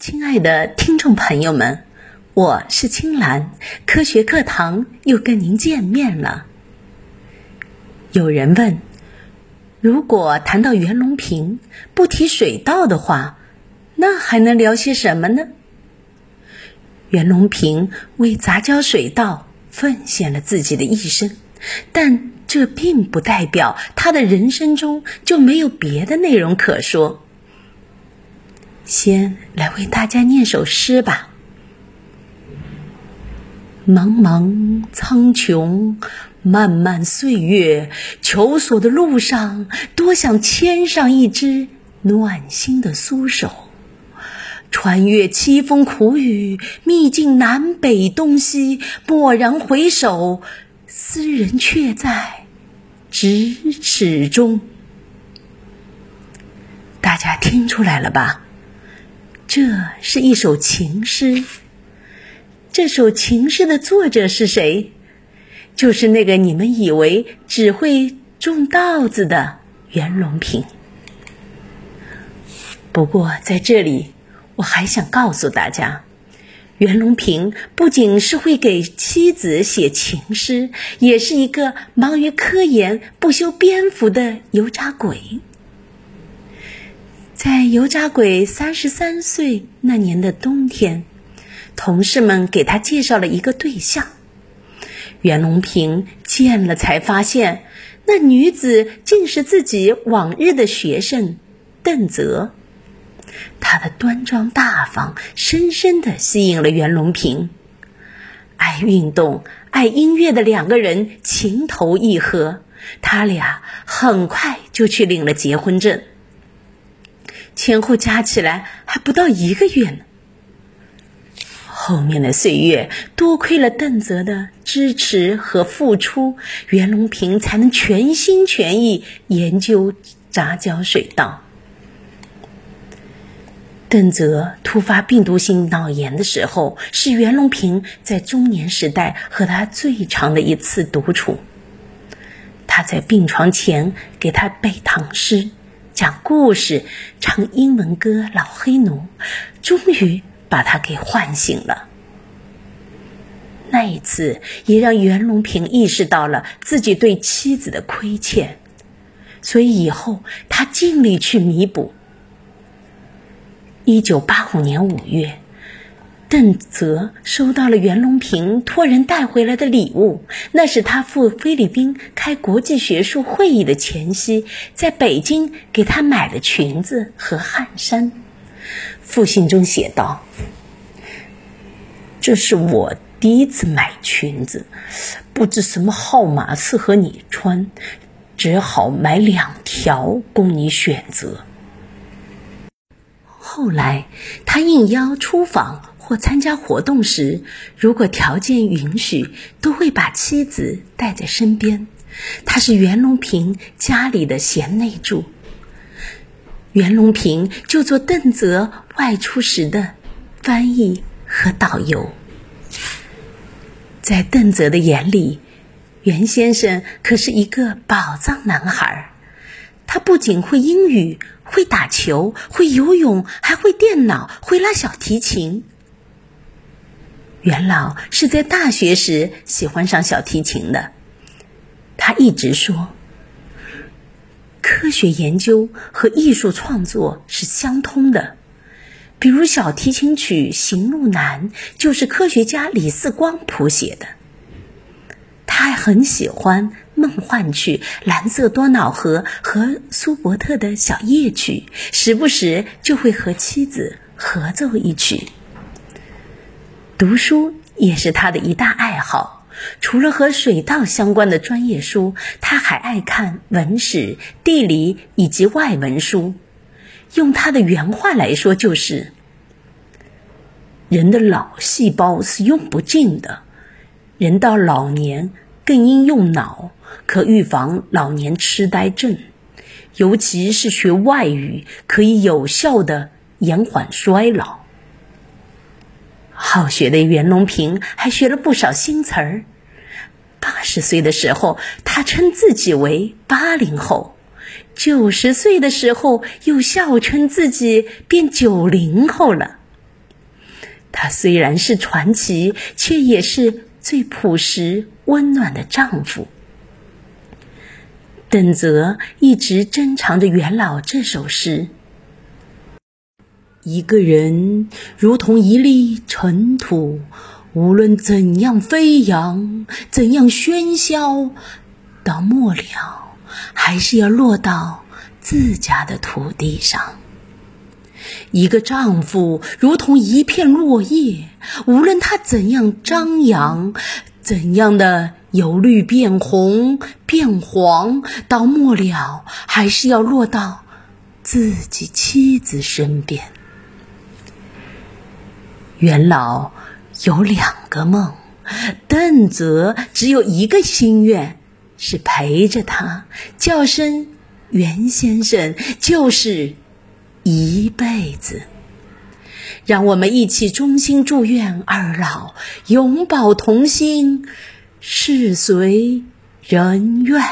亲爱的听众朋友们，我是青兰，科学课堂又跟您见面了。有人问，如果谈到袁隆平不提水稻的话，那还能聊些什么呢？袁隆平为杂交水稻奉献了自己的一生，但这并不代表他的人生中就没有别的内容可说。先来为大家念首诗吧。茫茫苍穹，漫漫岁月，求索的路上，多想牵上一只暖心的苏手，穿越凄风苦雨，历尽南北东西，蓦然回首，斯人却在咫尺中。大家听出来了吧？这是一首情诗。这首情诗的作者是谁？就是那个你们以为只会种稻子的袁隆平。不过在这里，我还想告诉大家，袁隆平不仅是会给妻子写情诗，也是一个忙于科研、不修边幅的油炸鬼。在油炸鬼三十三岁那年的冬天，同事们给他介绍了一个对象。袁隆平见了才发现，那女子竟是自己往日的学生邓泽。她的端庄大方，深深的吸引了袁隆平。爱运动、爱音乐的两个人情投意合，他俩很快就去领了结婚证。前后加起来还不到一个月呢。后面的岁月，多亏了邓泽的支持和付出，袁隆平才能全心全意研究杂交水稻。邓泽突发病毒性脑炎的时候，是袁隆平在中年时代和他最长的一次独处。他在病床前给他背唐诗。讲故事，唱英文歌，《老黑奴》，终于把他给唤醒了。那一次，也让袁隆平意识到了自己对妻子的亏欠，所以以后他尽力去弥补。一九八五年五月。邓泽收到了袁隆平托人带回来的礼物，那是他赴菲律宾开国际学术会议的前夕，在北京给他买的裙子和汗衫。复信中写道：“这是我第一次买裙子，不知什么号码适合你穿，只好买两条供你选择。”后来，他应邀出访。或参加活动时，如果条件允许，都会把妻子带在身边。他是袁隆平家里的贤内助。袁隆平就做邓泽外出时的翻译和导游。在邓泽的眼里，袁先生可是一个宝藏男孩。他不仅会英语，会打球，会游泳，还会电脑，会拉小提琴。袁老是在大学时喜欢上小提琴的，他一直说，科学研究和艺术创作是相通的。比如小提琴曲《行路难》就是科学家李四光谱写的。他还很喜欢梦幻曲《蓝色多瑙河》和苏伯特的小夜曲，时不时就会和妻子合奏一曲。读书也是他的一大爱好，除了和水稻相关的专业书，他还爱看文史、地理以及外文书。用他的原话来说，就是：“人的脑细胞是用不尽的，人到老年更应用脑，可预防老年痴呆症，尤其是学外语，可以有效的延缓衰老。”好学的袁隆平还学了不少新词儿。八十岁的时候，他称自己为八零后；九十岁的时候，又笑称自己变九零后了。他虽然是传奇，却也是最朴实温暖的丈夫。邓泽一直珍藏着元老这首诗：“一个人如同一粒尘土，无论怎样飞扬，怎样喧嚣，到末了还是要落到自家的土地上。一个丈夫如同一片落叶，无论他怎样张扬，怎样的。”由绿变红变黄，到末了还是要落到自己妻子身边。元老有两个梦，邓泽只有一个心愿，是陪着他，叫声袁先生，就是一辈子。让我们一起衷心祝愿二老永葆童心。事随人愿。